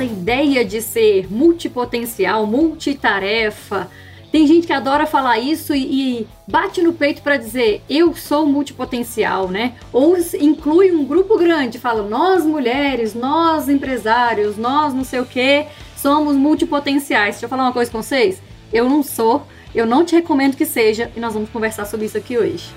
essa ideia de ser multipotencial, multitarefa. Tem gente que adora falar isso e, e bate no peito para dizer eu sou multipotencial, né? Ou inclui um grupo grande, fala nós mulheres, nós empresários, nós não sei o que, somos multipotenciais. Deixa eu falar uma coisa com vocês. Eu não sou, eu não te recomendo que seja e nós vamos conversar sobre isso aqui hoje.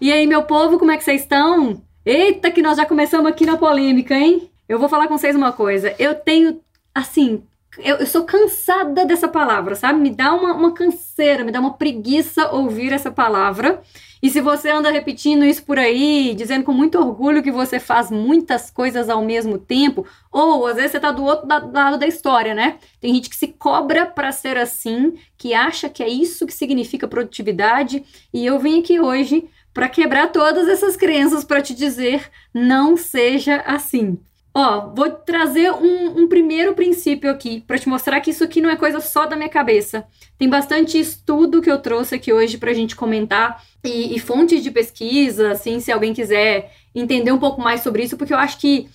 E aí, meu povo, como é que vocês estão? Eita, que nós já começamos aqui na polêmica, hein? Eu vou falar com vocês uma coisa. Eu tenho, assim, eu, eu sou cansada dessa palavra, sabe? Me dá uma, uma canseira, me dá uma preguiça ouvir essa palavra. E se você anda repetindo isso por aí, dizendo com muito orgulho que você faz muitas coisas ao mesmo tempo, ou às vezes você tá do outro lado da história, né? Tem gente que se cobra para ser assim, que acha que é isso que significa produtividade, e eu vim aqui hoje para quebrar todas essas crenças para te dizer não seja assim. Ó, vou trazer um, um primeiro princípio aqui para te mostrar que isso aqui não é coisa só da minha cabeça. Tem bastante estudo que eu trouxe aqui hoje para a gente comentar e, e fontes de pesquisa, assim, se alguém quiser entender um pouco mais sobre isso, porque eu acho que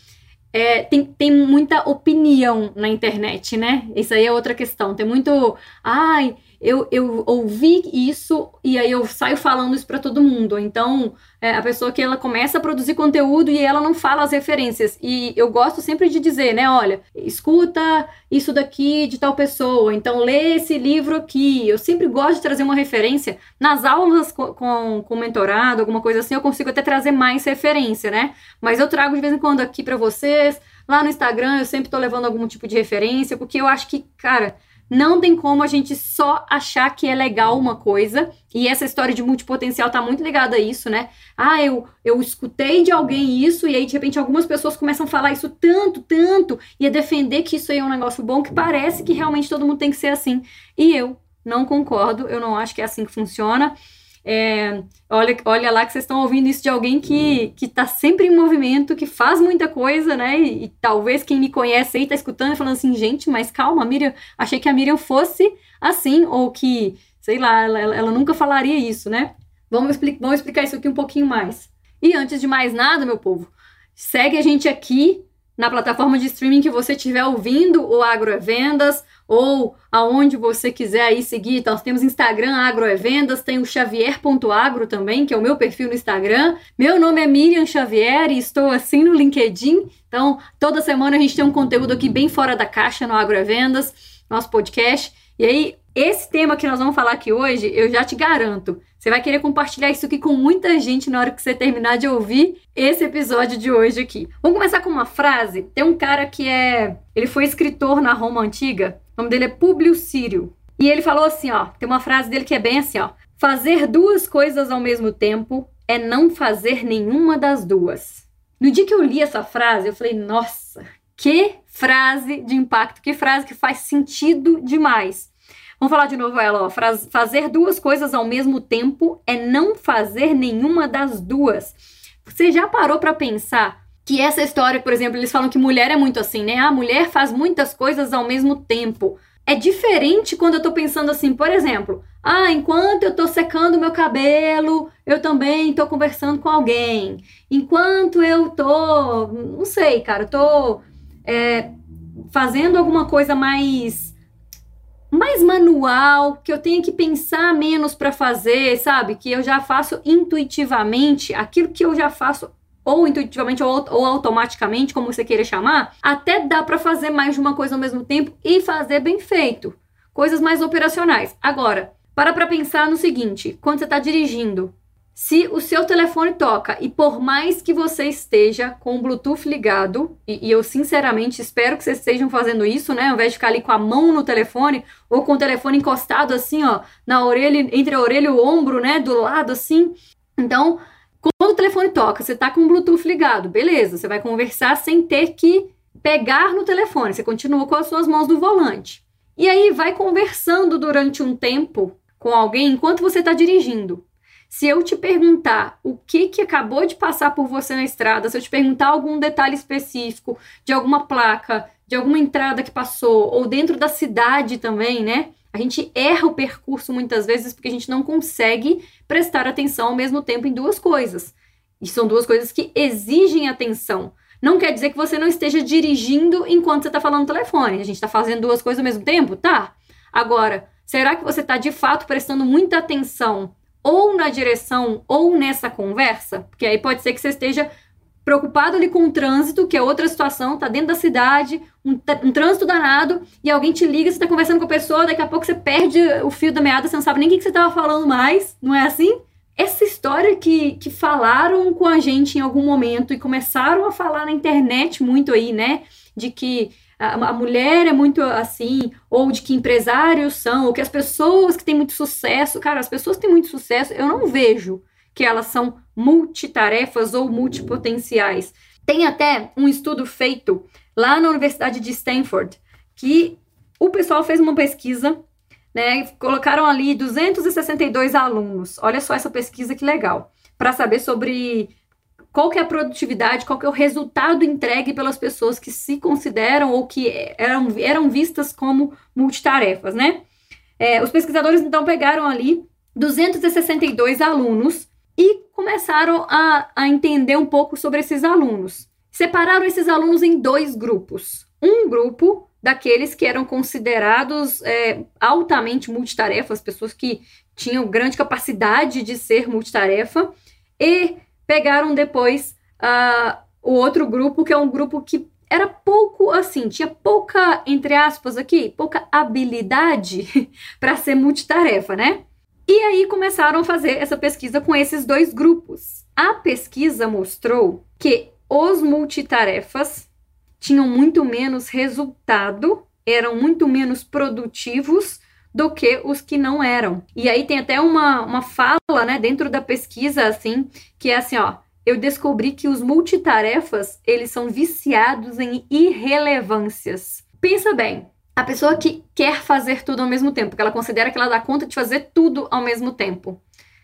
é, tem, tem muita opinião na internet, né? Isso aí é outra questão. Tem muito. Ai, eu, eu ouvi isso e aí eu saio falando isso para todo mundo. Então, é, a pessoa que ela começa a produzir conteúdo e ela não fala as referências. E eu gosto sempre de dizer, né? Olha, escuta isso daqui de tal pessoa, então lê esse livro aqui. Eu sempre gosto de trazer uma referência. Nas aulas com, com, com mentorado, alguma coisa assim, eu consigo até trazer mais referência, né? Mas eu trago de vez em quando aqui para vocês. Lá no Instagram eu sempre tô levando algum tipo de referência, porque eu acho que, cara não tem como a gente só achar que é legal uma coisa. E essa história de multipotencial tá muito ligada a isso, né? Ah, eu, eu escutei de alguém isso, e aí de repente algumas pessoas começam a falar isso tanto, tanto, e a defender que isso aí é um negócio bom, que parece que realmente todo mundo tem que ser assim. E eu não concordo, eu não acho que é assim que funciona. É, olha, olha lá que vocês estão ouvindo isso de alguém que, que tá sempre em movimento, que faz muita coisa, né? E, e talvez quem me conhece aí tá escutando e falando assim, gente, mas calma, Miriam, achei que a Miriam fosse assim, ou que, sei lá, ela, ela nunca falaria isso, né? Vamos, vamos explicar isso aqui um pouquinho mais. E antes de mais nada, meu povo, segue a gente aqui na plataforma de streaming que você estiver ouvindo o Agro é Vendas ou aonde você quiser aí seguir. Então, nós temos Instagram Agroevendas, tem o xavier.agro também, que é o meu perfil no Instagram. Meu nome é Miriam Xavier e estou assim no LinkedIn. Então, toda semana a gente tem um conteúdo aqui bem fora da caixa no Agroevendas, nosso podcast. E aí, esse tema que nós vamos falar aqui hoje, eu já te garanto, você vai querer compartilhar isso aqui com muita gente na hora que você terminar de ouvir esse episódio de hoje aqui. Vamos começar com uma frase. Tem um cara que é, ele foi escritor na Roma antiga o nome dele é Publio Sírio. E ele falou assim, ó, tem uma frase dele que é bem assim, ó: fazer duas coisas ao mesmo tempo é não fazer nenhuma das duas. No dia que eu li essa frase, eu falei: "Nossa, que frase de impacto, que frase que faz sentido demais". Vamos falar de novo ela, ó. Fazer duas coisas ao mesmo tempo é não fazer nenhuma das duas. Você já parou para pensar que essa história, por exemplo, eles falam que mulher é muito assim, né? A mulher faz muitas coisas ao mesmo tempo. É diferente quando eu tô pensando assim, por exemplo, ah, enquanto eu tô secando meu cabelo, eu também tô conversando com alguém. Enquanto eu tô, não sei, cara, tô é, fazendo alguma coisa mais mais manual, que eu tenho que pensar menos para fazer, sabe? Que eu já faço intuitivamente aquilo que eu já faço ou intuitivamente ou, ou automaticamente, como você queira chamar, até dá para fazer mais de uma coisa ao mesmo tempo e fazer bem feito. Coisas mais operacionais. Agora, para para pensar no seguinte: quando você está dirigindo, se o seu telefone toca e por mais que você esteja com o Bluetooth ligado, e, e, eu sinceramente espero que vocês estejam fazendo isso, né? Ao invés de ficar ali com a mão no telefone ou com o telefone encostado assim, ó, na orelha, entre a orelha e o ombro, né? Do lado assim. Então, quando o telefone toca, você está com o Bluetooth ligado, beleza, você vai conversar sem ter que pegar no telefone, você continua com as suas mãos no volante. E aí vai conversando durante um tempo com alguém enquanto você está dirigindo. Se eu te perguntar o que, que acabou de passar por você na estrada, se eu te perguntar algum detalhe específico de alguma placa, de alguma entrada que passou, ou dentro da cidade também, né? A gente erra o percurso muitas vezes porque a gente não consegue prestar atenção ao mesmo tempo em duas coisas. E são duas coisas que exigem atenção. Não quer dizer que você não esteja dirigindo enquanto você está falando no telefone. A gente está fazendo duas coisas ao mesmo tempo? Tá. Agora, será que você está de fato prestando muita atenção ou na direção ou nessa conversa? Porque aí pode ser que você esteja preocupado ali com o trânsito, que é outra situação, tá dentro da cidade, um, um trânsito danado, e alguém te liga, você tá conversando com a pessoa, daqui a pouco você perde o fio da meada, você não sabe nem o que, você tava falando mais, não é assim? Essa história que, que falaram com a gente em algum momento e começaram a falar na internet muito aí, né? De que a, mulher é muito assim, ou de que empresários são, ou que as pessoas que têm muito sucesso, cara, as pessoas que têm muito sucesso, eu não vejo que elas são multitarefas ou multipotenciais. Tem até um estudo feito lá na Universidade de Stanford que o pessoal fez uma pesquisa, né? Colocaram ali 262 alunos. Olha só essa pesquisa que legal, para saber sobre qual que é a produtividade, qual que é o resultado entregue pelas pessoas que se consideram ou que eram, eram vistas como multitarefas, né? É, os pesquisadores então pegaram ali 262 alunos e começaram a, a entender um pouco sobre esses alunos. Separaram esses alunos em dois grupos. Um grupo daqueles que eram considerados é, altamente multitarefas, pessoas que tinham grande capacidade de ser multitarefa, e pegaram depois uh, o outro grupo, que é um grupo que era pouco assim, tinha pouca, entre aspas, aqui, pouca habilidade para ser multitarefa, né? E aí começaram a fazer essa pesquisa com esses dois grupos. A pesquisa mostrou que os multitarefas tinham muito menos resultado, eram muito menos produtivos do que os que não eram. E aí tem até uma, uma fala, né, dentro da pesquisa, assim, que é assim, ó, eu descobri que os multitarefas, eles são viciados em irrelevâncias. Pensa bem, a pessoa que quer fazer tudo ao mesmo tempo, que ela considera que ela dá conta de fazer tudo ao mesmo tempo.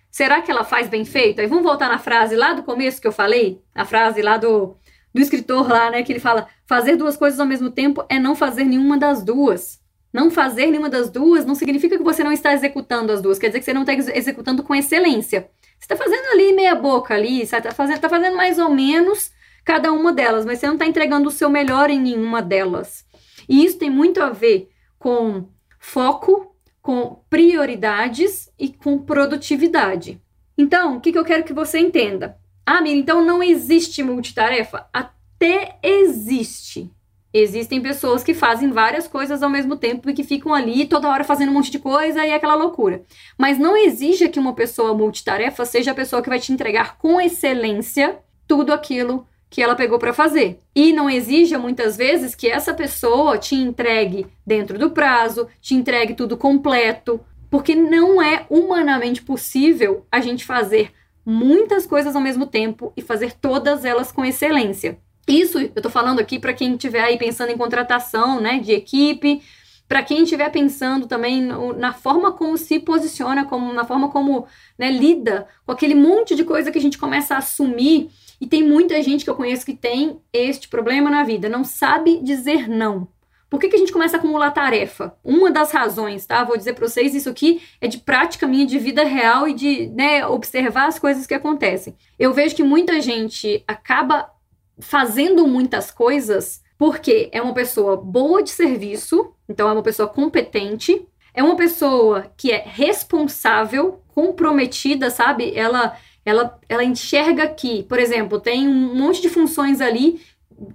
Será que ela faz bem feito? Aí vamos voltar na frase lá do começo que eu falei, a frase lá do, do escritor lá, né, que ele fala: fazer duas coisas ao mesmo tempo é não fazer nenhuma das duas. Não fazer nenhuma das duas não significa que você não está executando as duas, quer dizer que você não está executando com excelência. Você está fazendo ali meia boca ali, está fazendo, tá fazendo mais ou menos cada uma delas, mas você não está entregando o seu melhor em nenhuma delas. E isso tem muito a ver com foco, com prioridades e com produtividade. Então, o que, que eu quero que você entenda? Ah, Mira, então não existe multitarefa? Até existe. Existem pessoas que fazem várias coisas ao mesmo tempo e que ficam ali toda hora fazendo um monte de coisa e é aquela loucura. Mas não exige que uma pessoa multitarefa seja a pessoa que vai te entregar com excelência tudo aquilo que ela pegou para fazer. E não exija muitas vezes que essa pessoa te entregue dentro do prazo, te entregue tudo completo, porque não é humanamente possível a gente fazer muitas coisas ao mesmo tempo e fazer todas elas com excelência. Isso eu tô falando aqui para quem estiver aí pensando em contratação, né, de equipe, para quem estiver pensando também na forma como se posiciona, como na forma como né, lida com aquele monte de coisa que a gente começa a assumir e tem muita gente que eu conheço que tem este problema na vida, não sabe dizer não. Por que, que a gente começa a acumular tarefa? Uma das razões, tá? Vou dizer para vocês, isso aqui é de prática minha de vida real e de né, observar as coisas que acontecem. Eu vejo que muita gente acaba fazendo muitas coisas porque é uma pessoa boa de serviço, então é uma pessoa competente, é uma pessoa que é responsável, comprometida, sabe? Ela ela, ela enxerga que, por exemplo, tem um monte de funções ali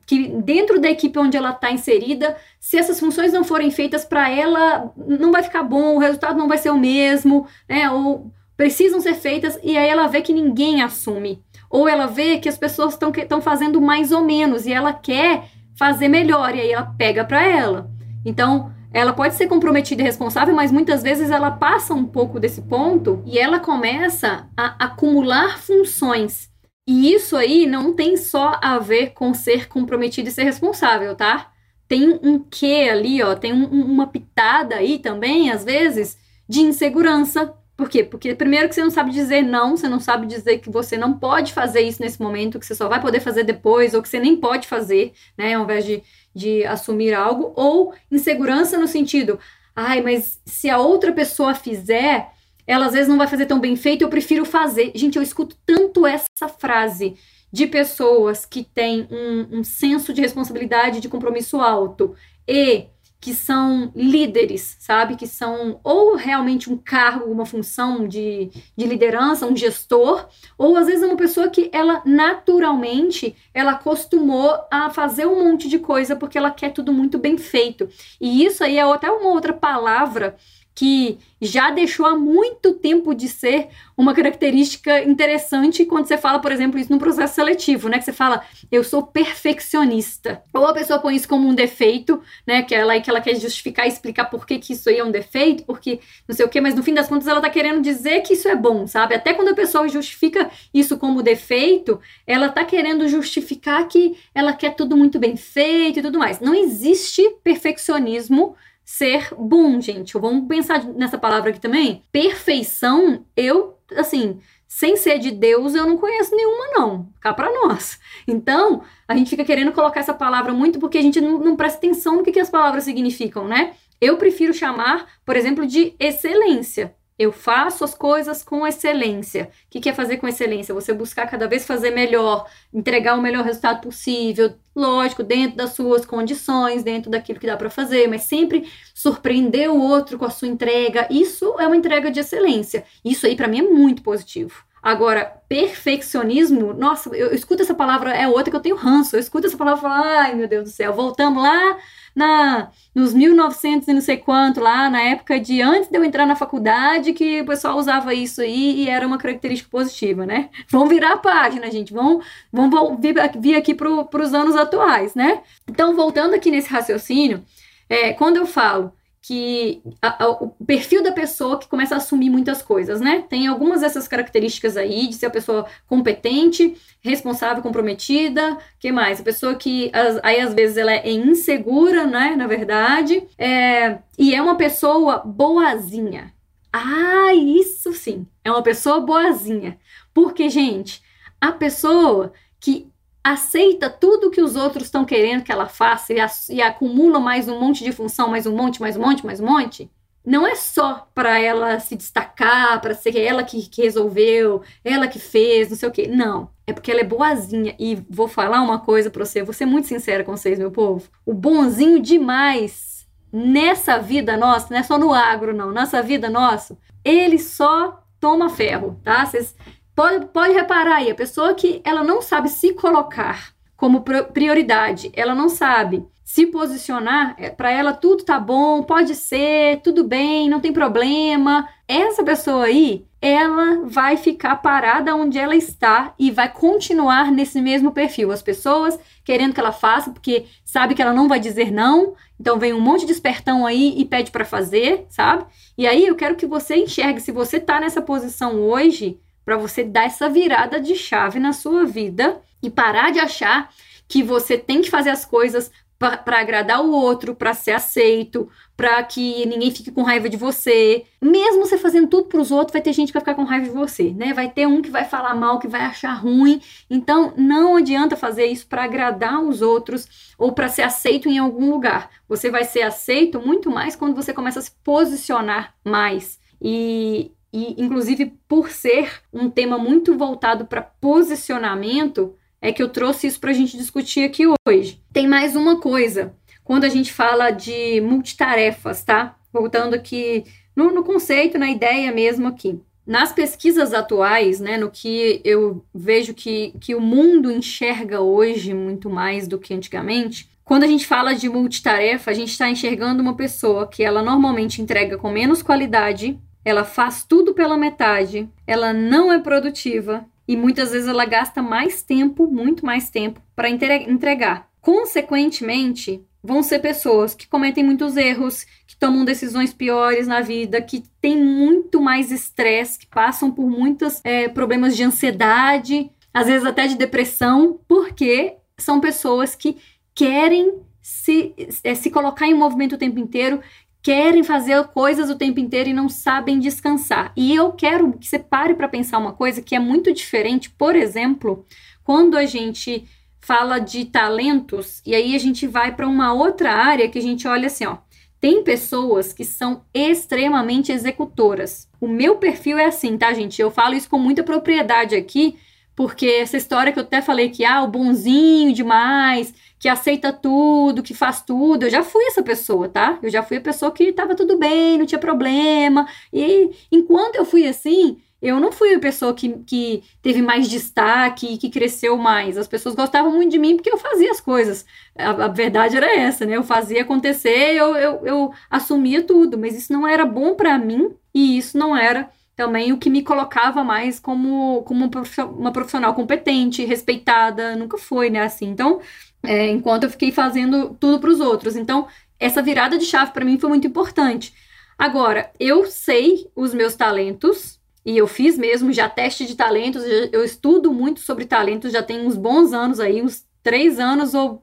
que dentro da equipe onde ela está inserida, se essas funções não forem feitas para ela, não vai ficar bom, o resultado não vai ser o mesmo, né? Ou precisam ser feitas e aí ela vê que ninguém assume. Ou ela vê que as pessoas estão fazendo mais ou menos e ela quer fazer melhor e aí ela pega para ela. Então, ela pode ser comprometida e responsável, mas muitas vezes ela passa um pouco desse ponto e ela começa a acumular funções. E isso aí não tem só a ver com ser comprometido e ser responsável, tá? Tem um quê ali, ó, tem um, uma pitada aí também, às vezes, de insegurança. Por quê? Porque primeiro que você não sabe dizer não, você não sabe dizer que você não pode fazer isso nesse momento, que você só vai poder fazer depois, ou que você nem pode fazer, né? Ao invés de de assumir algo, ou insegurança no sentido, ai, mas se a outra pessoa fizer, ela às vezes não vai fazer tão bem feito, eu prefiro fazer. Gente, eu escuto tanto essa frase de pessoas que têm um, um senso de responsabilidade, de compromisso alto e que são líderes, sabe? Que são ou realmente um cargo, uma função de, de liderança, um gestor, ou às vezes é uma pessoa que ela naturalmente ela acostumou a fazer um monte de coisa porque ela quer tudo muito bem feito. E isso aí é até uma outra palavra que já deixou há muito tempo de ser uma característica interessante quando você fala, por exemplo, isso num processo seletivo, né? Que você fala, eu sou perfeccionista. Ou a pessoa põe isso como um defeito, né? Que ela, que ela quer justificar e explicar por que, que isso aí é um defeito, porque não sei o quê, mas no fim das contas ela tá querendo dizer que isso é bom, sabe? Até quando a pessoa justifica isso como defeito, ela tá querendo justificar que ela quer tudo muito bem feito e tudo mais. Não existe perfeccionismo ser bom, gente. Vamos pensar nessa palavra aqui também. Perfeição, eu, assim, sem ser de Deus, eu não conheço nenhuma, não. Cá para nós. Então, a gente fica querendo colocar essa palavra muito porque a gente não, não presta atenção no que, que as palavras significam, né? Eu prefiro chamar, por exemplo, de excelência. Eu faço as coisas com excelência. O que, é fazer com excelência? Você buscar cada vez fazer melhor, entregar o melhor resultado possível, lógico, dentro das suas condições, dentro daquilo que dá para fazer, mas sempre surpreender o outro com a sua entrega. Isso é uma entrega de excelência. Isso aí para mim é muito positivo. Agora, perfeccionismo, nossa, eu, eu, escuto essa palavra, é outra que eu tenho ranço. Eu escuto essa palavra e falo, ai meu Deus do céu, voltamos lá na nos 1900 e não sei quanto, lá na época de antes de eu entrar na faculdade, que o pessoal usava isso aí e era uma característica positiva, né? Vamos virar a página, gente, vamos, vamos vir, aqui para os anos atuais, né? Então, voltando aqui nesse raciocínio, é, quando eu falo que a, a, o perfil da pessoa que começa a assumir muitas coisas, né? Tem algumas dessas características aí de ser a pessoa competente, responsável, comprometida, que mais? A pessoa que as, aí às vezes ela é insegura, né? Na verdade, é, e é uma pessoa boazinha. Ah, isso sim, é uma pessoa boazinha, porque gente, a pessoa que aceita tudo que os outros estão querendo que ela faça e, e, acumula mais um monte de função, mais um monte, mais um monte, mais um monte, não é só para ela se destacar, para ser ela que, que, resolveu, ela que fez, não sei o quê. Não. É porque ela é boazinha. E vou falar uma coisa para você, vou ser muito sincera com vocês, meu povo. O bonzinho demais nessa vida nossa, não é só no agro, não, nessa vida nossa, ele só toma ferro, tá? Vocês Pode, pode reparar aí, a pessoa que ela não sabe se colocar como prioridade, ela não sabe se posicionar, é, para ela tudo tá bom, pode ser, tudo bem, não tem problema. Essa pessoa aí, ela vai ficar parada onde ela está e vai continuar nesse mesmo perfil. As pessoas querendo que ela faça, porque sabe que ela não vai dizer não, então vem um monte de espertão aí e pede para fazer, sabe? E aí eu quero que você enxergue se você tá nessa posição hoje, para você dar essa virada de chave na sua vida e parar de achar que você tem que fazer as coisas para agradar o outro, para ser aceito, para que ninguém fique com raiva de você. Mesmo você fazendo tudo para os outros, vai ter gente que vai ficar com raiva de você, né? Vai ter um que vai falar mal, que vai achar ruim. Então, não adianta fazer isso para agradar os outros ou para ser aceito em algum lugar. Você vai ser aceito muito mais quando você começa a se posicionar mais. E e inclusive por ser um tema muito voltado para posicionamento, é que eu trouxe isso para a gente discutir aqui hoje. Tem mais uma coisa, quando a gente fala de multitarefas, tá? Voltando aqui no, no conceito, na ideia mesmo aqui. Nas pesquisas atuais, né, no que eu vejo que, que o mundo enxerga hoje muito mais do que antigamente, quando a gente fala de multitarefa, a gente está enxergando uma pessoa que ela normalmente entrega com menos qualidade ela faz tudo pela metade, ela não é produtiva e muitas vezes ela gasta mais tempo, muito mais tempo, para entregar. Consequentemente, vão ser pessoas que cometem muitos erros, que tomam decisões piores na vida, que têm muito mais estresse, que passam por muitos é, problemas de ansiedade, às vezes até de depressão, porque são pessoas que querem se, é, se colocar em movimento o tempo inteiro, querem fazer coisas o tempo inteiro e não sabem descansar. E eu quero que você pare para pensar uma coisa que é muito diferente, por exemplo, quando a gente fala de talentos e aí a gente vai para uma outra área que a gente olha assim, ó. Tem pessoas que são extremamente executoras. O meu perfil é assim, tá, gente? Eu falo isso com muita propriedade aqui, porque essa história que eu até falei que, ah, o bonzinho demais, que aceita tudo, que faz tudo, eu já fui essa pessoa, tá? Eu já fui a pessoa que tava tudo bem, não tinha problema, e enquanto eu fui assim, eu não fui a pessoa que, que teve mais destaque, que cresceu mais. As pessoas gostavam muito de mim porque eu fazia as coisas. A, a verdade era essa, né? Eu fazia acontecer, eu, eu, eu assumia tudo, mas isso não era bom para mim e isso não era também o que me colocava mais como, como uma profissional competente, respeitada, nunca foi, né, assim. Então, é, enquanto eu fiquei fazendo tudo para os outros. Então, essa virada de chave para mim foi muito importante. Agora, eu sei os meus talentos, e eu fiz mesmo já teste de talentos, eu estudo muito sobre talentos, já tem uns bons anos aí, uns três anos ou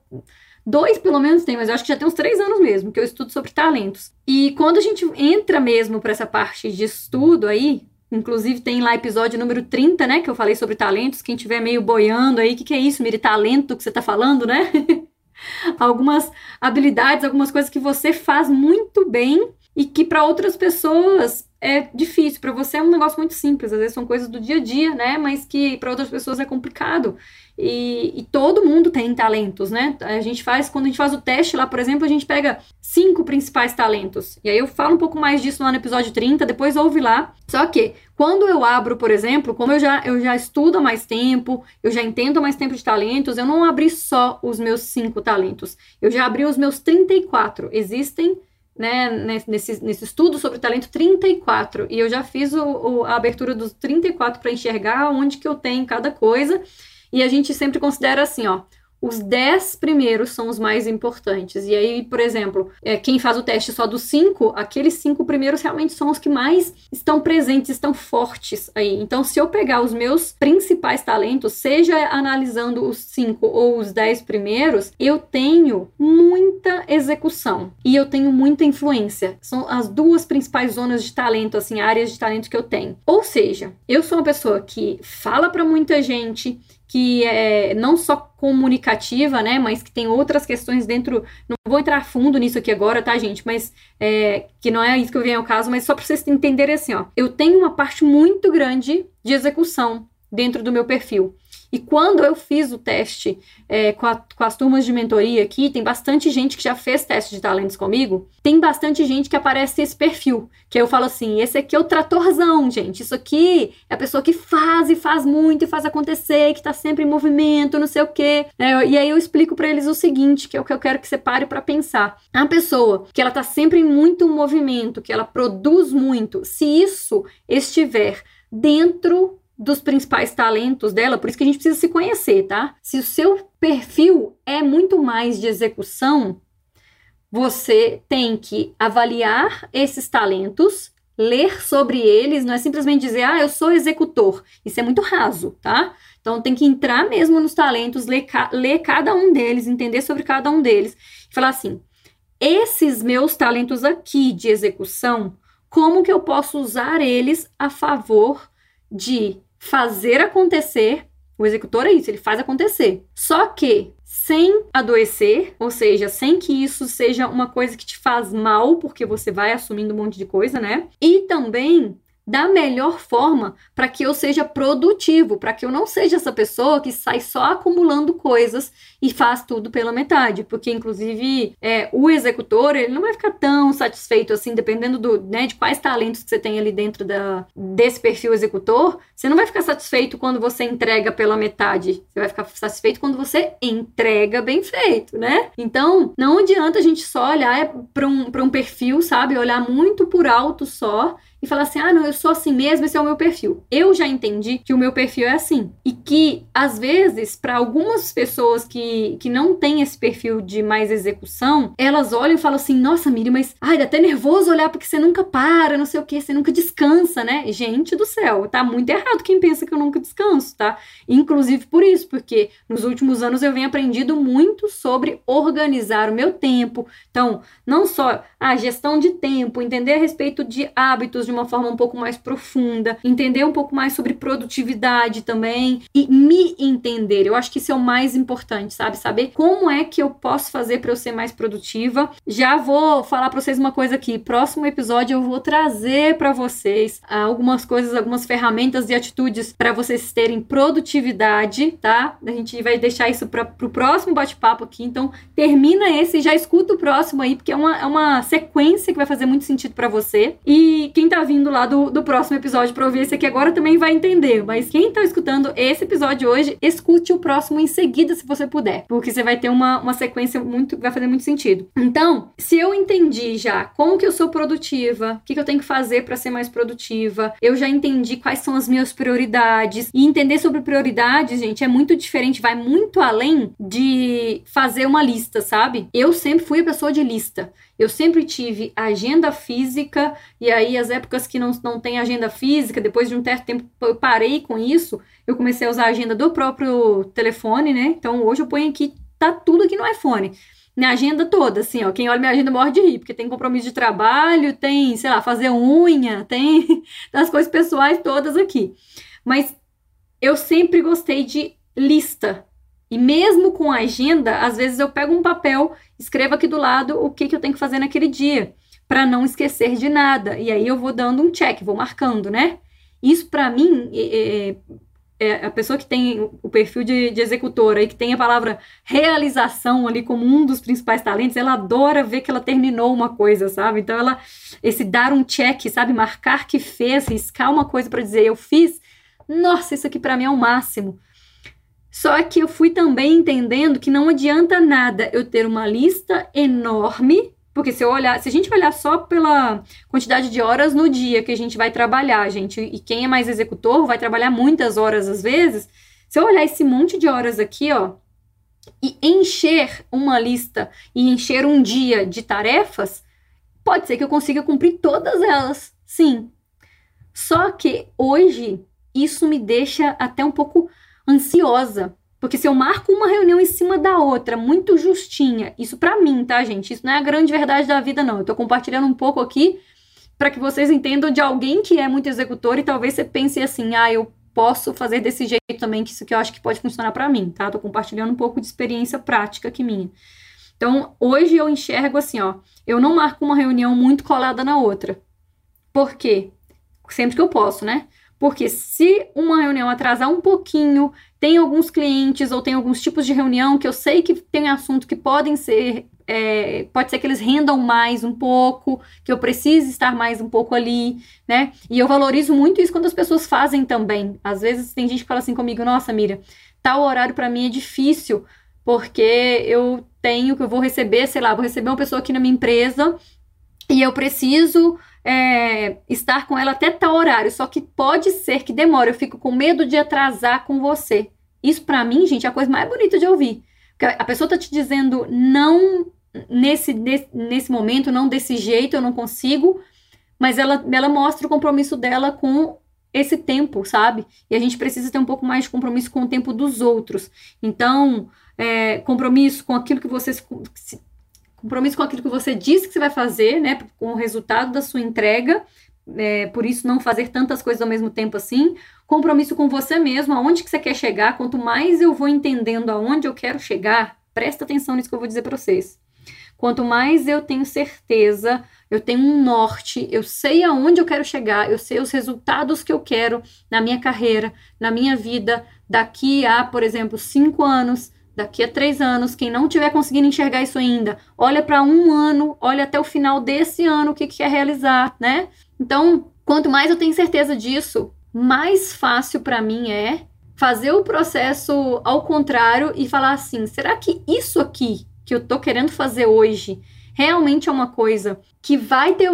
dois pelo menos tem, mas eu acho que já tem uns três anos mesmo que eu estudo sobre talentos. E quando a gente entra mesmo para essa parte de estudo aí, inclusive tem lá episódio número 30, né, que eu falei sobre talentos, quem tiver meio boiando aí, o que, que é isso, Miri, talento que você tá falando, né? algumas habilidades, algumas coisas que você faz muito bem e que para outras pessoas é difícil. Para você é um negócio muito simples, às vezes são coisas do dia a dia, né? Mas que para outras pessoas é complicado. E, e, todo mundo tem talentos, né? A gente faz, quando a gente faz o teste lá, por exemplo, a gente pega cinco principais talentos. E aí eu falo um pouco mais disso lá no episódio 30, depois ouve lá. Só que, quando eu abro, por exemplo, como eu já, eu já estudo há mais tempo, eu já entendo há mais tempo de talentos, eu não abri só os meus cinco talentos. Eu já abri os meus 34. Existem né, nesse, nesse estudo sobre talento 34. E eu já fiz o, o, a abertura dos 34 para enxergar onde que eu tenho cada coisa. E a gente sempre considera assim, ó, os 10 primeiros são os mais importantes. E aí, por exemplo, é, quem faz o teste só dos 5, aqueles 5 primeiros realmente são os que mais estão presentes, estão fortes aí. Então, se eu pegar os meus principais talentos, seja analisando os 5 ou os 10 primeiros, eu tenho muita execução e eu tenho muita influência. São as duas principais zonas de talento, assim, áreas de talento que eu tenho. Ou seja, eu sou uma pessoa que fala para muita gente, que é não só comunicativa, né, mas que tem outras questões dentro. Não vou entrar fundo nisso aqui agora, tá, gente? Mas é, que não é isso que eu venho ao caso, mas só para vocês entenderem assim, ó. Eu tenho uma parte muito grande de execução dentro do meu perfil. E quando eu fiz o teste é, com, a, com, as turmas de mentoria aqui, tem bastante gente que já fez teste de talentos comigo, tem bastante gente que aparece esse perfil, que eu falo assim, esse aqui é o tratorzão, gente, isso aqui é a pessoa que faz e faz muito e faz acontecer, que tá sempre em movimento, não sei o quê. É, e aí eu explico para eles o seguinte, que é o que eu quero que você pare para pensar. A pessoa que ela tá sempre em muito movimento, que ela produz muito, se isso estiver dentro dos principais talentos dela, por isso que a gente precisa se conhecer, tá? Se o seu perfil é muito mais de execução, você tem que avaliar esses talentos, ler sobre eles, não é simplesmente dizer, ah, eu sou executor. Isso é muito raso, tá? Então tem que entrar mesmo nos talentos, ler, ler cada um deles, entender sobre cada um deles e falar assim: esses meus talentos aqui de execução, como que eu posso usar eles a favor de fazer acontecer. O executor é isso, ele faz acontecer. Só que sem adoecer, ou seja, sem que isso seja uma coisa que te faz mal, porque você vai assumindo um monte de coisa, né? E também da melhor forma para que eu seja produtivo, para que eu não seja essa pessoa que sai só acumulando coisas e faz tudo pela metade, porque inclusive é, o executor ele não vai ficar tão satisfeito assim, dependendo do, né, de quais talentos que você tem ali dentro da, desse perfil executor, você não vai ficar satisfeito quando você entrega pela metade, você vai ficar satisfeito quando você entrega bem feito, né? Então não adianta a gente só olhar para um, um perfil, sabe, olhar muito por alto só e falar assim: ah, não, eu sou assim mesmo, esse é o meu perfil. Eu já entendi que o meu perfil é assim. E que, às vezes, para algumas pessoas que, que não têm esse perfil de mais execução, elas olham e falam assim: nossa, Miriam, mas ai, dá até nervoso olhar porque você nunca para, não sei o que, você nunca descansa, né? Gente do céu, tá muito errado quem pensa que eu nunca descanso, tá? Inclusive por isso, porque nos últimos anos eu venho aprendido muito sobre organizar o meu tempo. Então, não só a gestão de tempo, entender a respeito de hábitos, de uma forma um pouco mais profunda, entender um pouco mais sobre produtividade também e me entender. Eu acho que isso é o mais importante, sabe? Saber como é que eu posso fazer para eu ser mais produtiva. Já vou falar para vocês uma coisa aqui. Próximo episódio eu vou trazer para vocês algumas coisas, algumas ferramentas e atitudes para vocês terem produtividade, tá? A gente vai deixar isso para o próximo bate-papo aqui. Então, termina esse e já escuta o próximo aí, porque é uma, é uma sequência que vai fazer muito sentido para você. E quem tá vindo lá do, do próximo episódio para ouvir esse aqui agora também vai entender. Mas quem tá escutando esse episódio hoje, escute o próximo em seguida, se você puder. Porque você vai ter uma, uma sequência muito. vai fazer muito sentido. Então, se eu entendi já como que eu sou produtiva, o que, que eu tenho que fazer para ser mais produtiva, eu já entendi quais são as minhas prioridades. E entender sobre prioridades, gente, é muito diferente, vai muito além de fazer uma lista, sabe? Eu sempre fui a pessoa de lista. Eu sempre tive agenda física, e aí as épocas que não, não tem agenda física, depois de um certo tempo eu parei com isso, eu comecei a usar a agenda do próprio telefone, né? Então hoje eu ponho aqui, tá tudo aqui no iPhone. Minha agenda toda, assim, ó. Quem olha minha agenda morre de rir, porque tem compromisso de trabalho, tem, sei lá, fazer unha, tem as coisas pessoais todas aqui. Mas eu sempre gostei de lista, e mesmo com agenda, às vezes eu pego um papel, escrevo aqui do lado o que, que eu tenho que fazer naquele dia, para não esquecer de nada. E aí eu vou dando um check, vou marcando, né? Isso para mim, é, é, a pessoa que tem o perfil de, de executora e que tem a palavra realização ali como um dos principais talentos, ela adora ver que ela terminou uma coisa, sabe? Então ela esse dar um check, sabe, marcar que fez, riscar uma coisa para dizer eu fiz, nossa, isso aqui para mim é o máximo. Só que eu fui também entendendo que não adianta nada eu ter uma lista enorme, porque se eu olhar, se a gente olhar só pela quantidade de horas no dia que a gente vai trabalhar, gente, e quem é mais executor vai trabalhar muitas horas às vezes, se eu olhar esse monte de horas aqui, ó, e encher uma lista e encher um dia de tarefas, pode ser que eu consiga cumprir todas elas, sim. Só que hoje isso me deixa até um pouco ansiosa. Porque se eu marco uma reunião em cima da outra, muito justinha, isso para mim, tá, gente? Isso não é a grande verdade da vida, não. Eu tô compartilhando um pouco aqui para que vocês entendam de alguém que é muito executor e talvez você pense assim, ah, eu posso fazer desse jeito também, que isso que eu acho que pode funcionar para mim, tá? Tô compartilhando um pouco de experiência prática aqui minha. Então, hoje eu enxergo assim, ó, eu não marco uma reunião muito colada na outra. Por quê? Sempre que eu posso, né? Porque se uma reunião atrasar um pouquinho, tem alguns clientes ou tem alguns tipos de reunião que eu sei que tem assunto que podem ser. É, pode ser que eles rendam mais um pouco, que eu precise estar mais um pouco ali, né? E eu valorizo muito isso quando as pessoas fazem também. Às vezes tem gente que fala assim comigo: nossa, Mira, tal horário para mim é difícil, porque eu tenho que eu vou receber, sei lá, vou receber uma pessoa aqui na minha empresa e eu preciso é, estar com ela até tal horário, só que pode ser que demore, eu fico com medo de atrasar com você. Isso para mim, gente, é a coisa mais bonita de ouvir. Porque a pessoa tá te dizendo não nesse, nesse, nesse momento, não desse jeito, eu não consigo, mas ela, ela mostra o compromisso dela com esse tempo, sabe? E a gente precisa ter um pouco mais de compromisso com o tempo dos outros. Então, é, compromisso com aquilo que vocês compromisso com aquilo que você disse que você vai fazer, né? Com o resultado da sua entrega. É, por isso não fazer tantas coisas ao mesmo tempo assim. Compromisso com você mesmo, aonde que você quer chegar. Quanto mais eu vou entendendo aonde eu quero chegar, presta atenção nisso que eu vou dizer para vocês. Quanto mais eu tenho certeza, eu tenho um norte, eu sei aonde eu quero chegar, eu sei os resultados que eu quero na minha carreira, na minha vida, daqui a, por exemplo, cinco anos, daqui a três anos, quem não tiver conseguindo enxergar isso ainda, olha para um ano, olha até o final desse ano o que, que quer realizar, né? Então, quanto mais eu tenho certeza disso, mais fácil para mim é fazer o processo ao contrário e falar assim: será que isso aqui que eu tô querendo fazer hoje realmente é uma coisa que vai ter,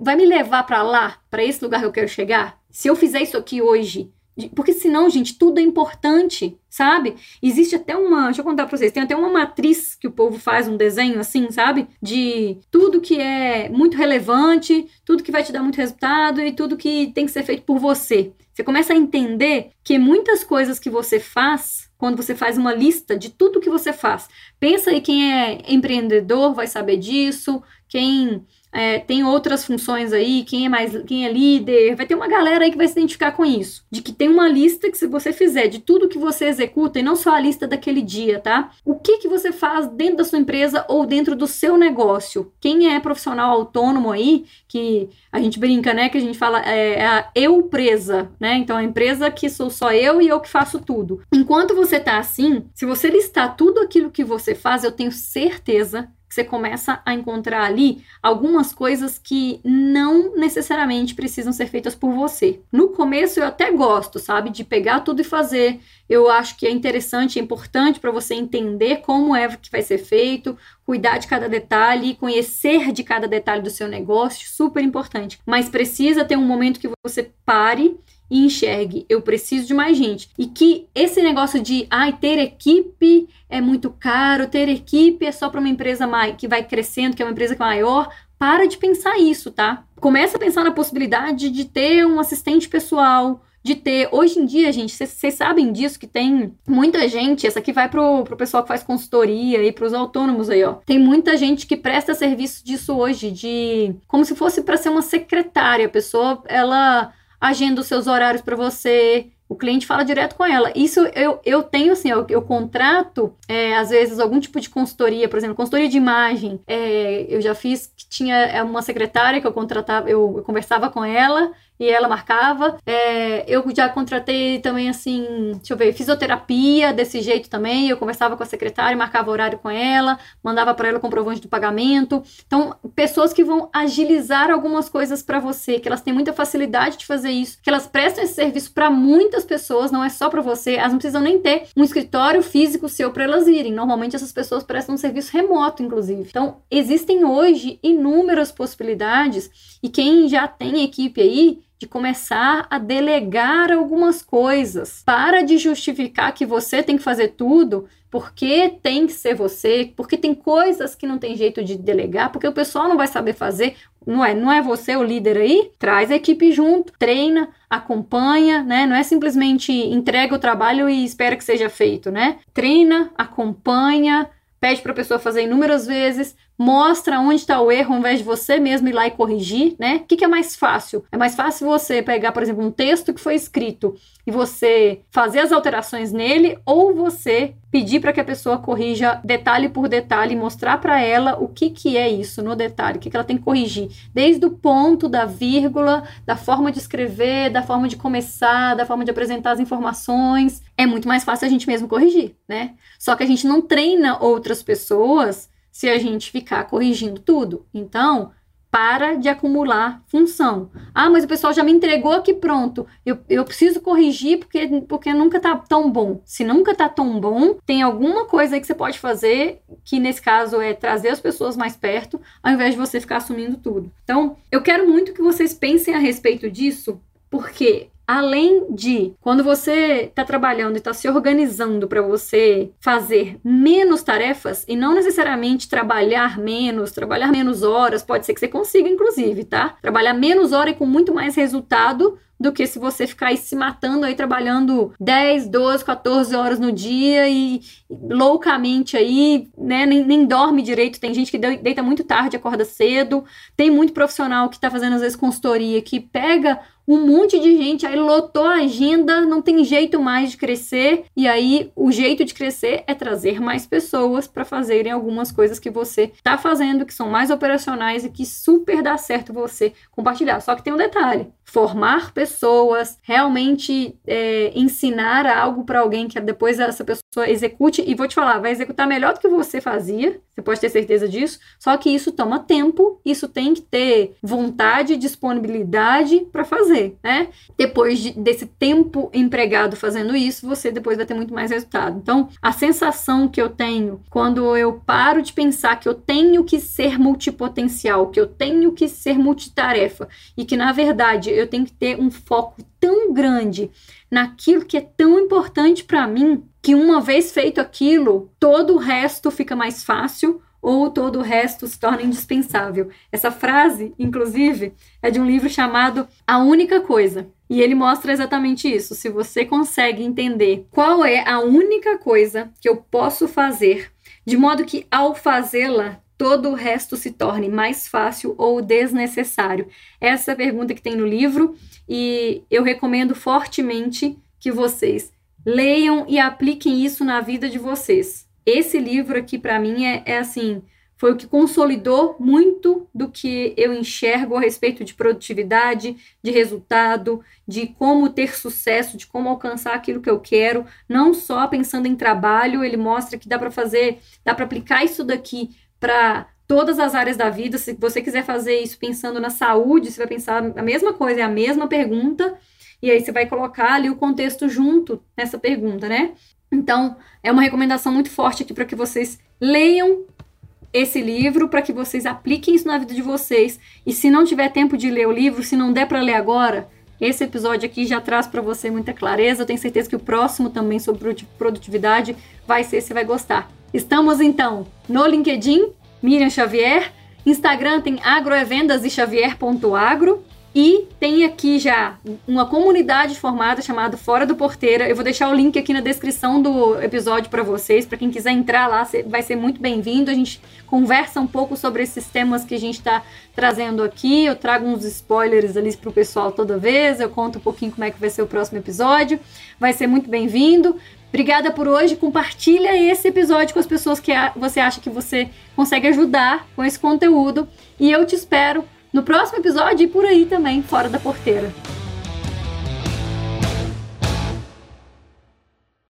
vai me levar para lá, para esse lugar que eu quero chegar? Se eu fizer isso aqui hoje, porque senão, gente, tudo é importante, sabe? Existe até uma. Deixa eu contar pra vocês. Tem até uma matriz que o povo faz, um desenho assim, sabe? De tudo que é muito relevante, tudo que vai te dar muito resultado e tudo que tem que ser feito por você. Você começa a entender que muitas coisas que você faz, quando você faz uma lista de tudo que você faz. Pensa aí quem é empreendedor vai saber disso, quem é, tem outras funções aí, quem é mais, quem é líder, vai ter uma galera aí que vai se identificar com isso. De que tem uma lista que se você fizer de tudo que você executa, e não só a lista daquele dia, tá? O que que você faz dentro da sua empresa ou dentro do seu negócio? Quem é profissional autônomo aí, que a gente brinca, né, que a gente fala é, é a eu presa, né? Então a empresa que sou só eu e eu que faço tudo. Enquanto você tá assim, se você listar tudo aquilo que você faz, eu tenho certeza você começa a encontrar ali algumas coisas que não necessariamente precisam ser feitas por você. No começo eu até gosto, sabe, de pegar tudo e fazer. Eu acho que é interessante, é importante para você entender como é que vai ser feito, cuidar de cada detalhe, conhecer de cada detalhe do seu negócio, super importante. Mas precisa ter um momento que você pare e enxergue, eu preciso de mais gente. E que esse negócio de, ai, ter equipe é muito caro, ter equipe é só para uma empresa mais, que vai crescendo, que é uma empresa maior, para de pensar isso, tá? Começa a pensar na possibilidade de ter um assistente pessoal, de ter. Hoje em dia, gente, vocês sabem disso, que tem muita gente. Essa aqui vai pro, pro pessoal que faz consultoria e pros autônomos aí, ó. Tem muita gente que presta serviço disso hoje, de. como se fosse para ser uma secretária. A pessoa, ela agenda os seus horários para você. O cliente fala direto com ela. Isso eu, eu tenho, assim, eu, eu contrato, é, às vezes, algum tipo de consultoria, por exemplo, consultoria de imagem. É, eu já fiz que tinha é, uma secretária que eu contratava, eu, eu conversava com ela e ela marcava. É, eu já contratei também, assim, deixa eu ver, fisioterapia desse jeito também. Eu conversava com a secretária, marcava horário com ela, mandava para ela comprovante do pagamento. Então, pessoas que vão agilizar algumas coisas para você, que elas têm muita facilidade de fazer isso, que elas prestam esse serviço para muitas pessoas, não é só para você. Elas não precisam nem ter um escritório físico seu para elas irem. Normalmente, essas pessoas prestam um serviço remoto, inclusive. Então, existem hoje inúmeras possibilidades e quem já tem equipe aí de começar a delegar algumas coisas. Para de justificar que você tem que fazer tudo, porque tem que ser você, porque tem coisas que não tem jeito de delegar, porque o pessoal não vai saber fazer. Não é, não é você o líder aí? Traz a equipe junto, treina, acompanha, né? Não é simplesmente entrega o trabalho e espera que seja feito, né? Treina, acompanha, pede para a pessoa fazer inúmeras vezes, mostra onde está o erro ao invés de você mesmo ir lá e corrigir, né? O que, que, é mais fácil? É mais fácil você pegar, por exemplo, um texto que foi escrito e você fazer as alterações nele ou você pedir para que a pessoa corrija detalhe por detalhe mostrar para ela o que, que é isso no detalhe, o que, que ela tem que corrigir, desde o ponto, da vírgula, da forma de escrever, da forma de começar, da forma de apresentar as informações. É muito mais fácil a gente mesmo corrigir, né? Só que a gente não treina outras pessoas se a gente ficar corrigindo tudo. Então, para de acumular função. Ah, mas o pessoal já me entregou aqui pronto. Eu, eu preciso corrigir porque, porque nunca tá tão bom. Se nunca tá tão bom, tem alguma coisa aí que você pode fazer, que nesse caso é trazer as pessoas mais perto, ao invés de você ficar assumindo tudo. Então, eu quero muito que vocês pensem a respeito disso, porque Além de, quando você está trabalhando e está se organizando para você fazer menos tarefas e não necessariamente trabalhar menos, trabalhar menos horas, pode ser que você consiga, inclusive, tá? Trabalhar menos horas e com muito mais resultado do que se você ficar se matando aí trabalhando 10, 12, 14 horas no dia e loucamente aí, né, nem, nem dorme direito. Tem gente que deita muito tarde, acorda cedo. Tem muito profissional que tá fazendo às vezes consultoria que pega um monte de gente, aí lotou a agenda, não tem jeito mais de crescer, e aí o jeito de crescer é trazer mais pessoas para fazerem algumas coisas que você está fazendo, que são mais operacionais e que super dá certo você compartilhar. Só que tem um detalhe: formar pessoas, realmente é, ensinar algo para alguém que depois essa pessoa execute, e vou te falar, vai executar melhor do que você fazia, você pode ter certeza disso, só que isso toma tempo, isso tem que ter vontade disponibilidade para fazer, né? Depois de, desse tempo empregado fazendo isso, você depois vai ter muito mais resultado. Então, a sensação que eu tenho quando eu paro de pensar que eu tenho que ser multipotencial, que eu tenho que ser multitarefa e que na verdade eu tenho que ter um foco tão grande naquilo que é tão importante para mim que uma vez feito aquilo, todo o resto fica mais fácil ou todo o resto se torna indispensável. Essa frase, inclusive, é de um livro chamado A Única Coisa. E ele mostra exatamente isso. Se você consegue entender qual é a única coisa que eu posso fazer, de modo que ao fazê-la todo o resto se torne mais fácil ou desnecessário? Essa é a pergunta que tem no livro e eu recomendo fortemente que vocês leiam e apliquem isso na vida de vocês. Esse livro aqui, para mim, é, é assim foi o que consolidou muito do que eu enxergo a respeito de produtividade, de resultado, de como ter sucesso, de como alcançar aquilo que eu quero, não só pensando em trabalho, ele mostra que dá para fazer, dá para aplicar isso daqui para todas as áreas da vida. Se você quiser fazer isso pensando na saúde, você vai pensar a mesma coisa, é a mesma pergunta, e aí você vai colocar ali o contexto junto nessa pergunta, né? Então, é uma recomendação muito forte aqui para que vocês leiam esse livro para que vocês apliquem isso na vida de vocês. E se não tiver tempo de ler o livro, se não der para ler agora, esse episódio aqui já traz para você muita clareza. Eu tenho certeza que o próximo também sobre produtividade vai ser, você vai gostar. Estamos então no LinkedIn, Miriam Xavier, Instagram tem agroevendas e xavier.agro. E tem aqui já uma comunidade formada chamada Fora do Porteira. Eu vou deixar o link aqui na descrição do episódio para vocês, para quem quiser entrar lá, vai ser muito bem-vindo. A gente conversa um pouco sobre esses temas que a gente está trazendo aqui. Eu trago uns spoilers ali para o pessoal toda vez. Eu conto um pouquinho como é que vai ser o próximo episódio. Vai ser muito bem-vindo. Obrigada por hoje. Compartilha esse episódio com as pessoas que você acha que você consegue ajudar com esse conteúdo. E eu te espero no próximo episódio e por aí também, fora da porteira.